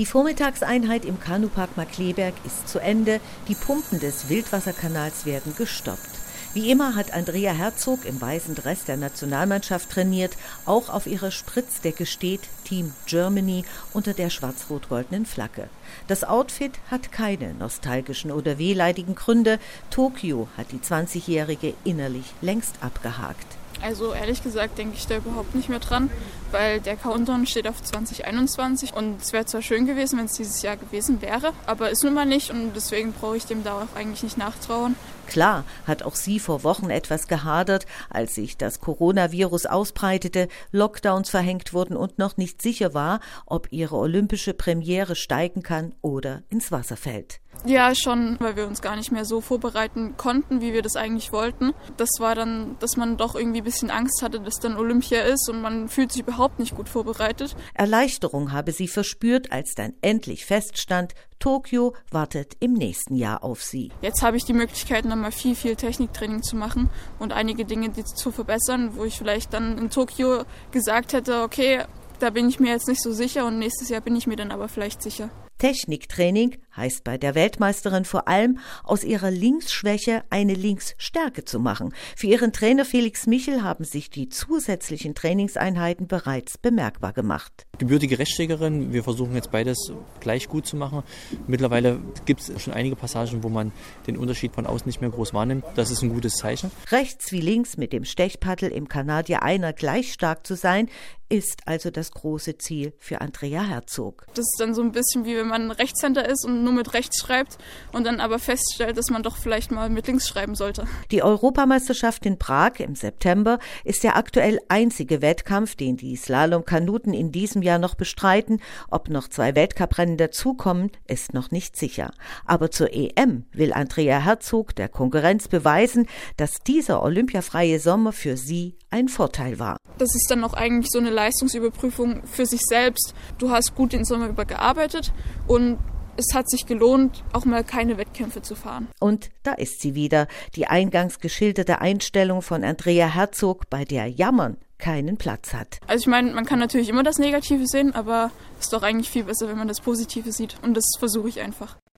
Die Vormittagseinheit im Kanupark Markleberg ist zu Ende. Die Pumpen des Wildwasserkanals werden gestoppt. Wie immer hat Andrea Herzog im weißen Dress der Nationalmannschaft trainiert. Auch auf ihrer Spritzdecke steht Team Germany unter der schwarz-rot-goldenen Flagge. Das Outfit hat keine nostalgischen oder wehleidigen Gründe. Tokio hat die 20-Jährige innerlich längst abgehakt. Also ehrlich gesagt denke ich da überhaupt nicht mehr dran, weil der Countdown steht auf 2021 und es wäre zwar schön gewesen, wenn es dieses Jahr gewesen wäre, aber ist nun mal nicht und deswegen brauche ich dem da auch eigentlich nicht nachtrauen. Klar hat auch sie vor Wochen etwas gehadert, als sich das Coronavirus ausbreitete, Lockdowns verhängt wurden und noch nicht sicher war, ob ihre olympische Premiere steigen kann oder ins Wasser fällt. Ja, schon, weil wir uns gar nicht mehr so vorbereiten konnten, wie wir das eigentlich wollten. Das war dann, dass man doch irgendwie ein bisschen Angst hatte, dass dann Olympia ist und man fühlt sich überhaupt nicht gut vorbereitet. Erleichterung habe sie verspürt, als dann endlich feststand, Tokio wartet im nächsten Jahr auf sie. Jetzt habe ich die Möglichkeit, nochmal viel, viel Techniktraining zu machen und einige Dinge zu verbessern, wo ich vielleicht dann in Tokio gesagt hätte, okay, da bin ich mir jetzt nicht so sicher und nächstes Jahr bin ich mir dann aber vielleicht sicher. Techniktraining heißt bei der Weltmeisterin vor allem, aus ihrer Linksschwäche eine Linksstärke zu machen. Für ihren Trainer Felix Michel haben sich die zusätzlichen Trainingseinheiten bereits bemerkbar gemacht. Gebürtige Rechtschlägerin, wir versuchen jetzt beides gleich gut zu machen. Mittlerweile gibt es schon einige Passagen, wo man den Unterschied von außen nicht mehr groß wahrnimmt. Das ist ein gutes Zeichen. Rechts wie links mit dem Stechpaddel im Kanadier einer gleich stark zu sein, ist also das große Ziel für Andrea Herzog. Das ist dann so ein bisschen wie wenn man Rechtshänder ist und nur mit rechts schreibt und dann aber feststellt, dass man doch vielleicht mal mit links schreiben sollte. Die Europameisterschaft in Prag im September ist der aktuell einzige Wettkampf, den die Slalom-Kanuten in diesem Jahr noch bestreiten. Ob noch zwei Weltcuprennen dazukommen, ist noch nicht sicher. Aber zur EM will Andrea Herzog der Konkurrenz beweisen, dass dieser olympiafreie Sommer für sie ein Vorteil war. Das ist dann auch eigentlich so eine Leistungsüberprüfung für sich selbst. Du hast gut den Sommer über gearbeitet und es hat sich gelohnt, auch mal keine Wettkämpfe zu fahren. Und da ist sie wieder, die eingangs geschilderte Einstellung von Andrea Herzog, bei der Jammern keinen Platz hat. Also ich meine, man kann natürlich immer das Negative sehen, aber es ist doch eigentlich viel besser, wenn man das Positive sieht. Und das versuche ich einfach.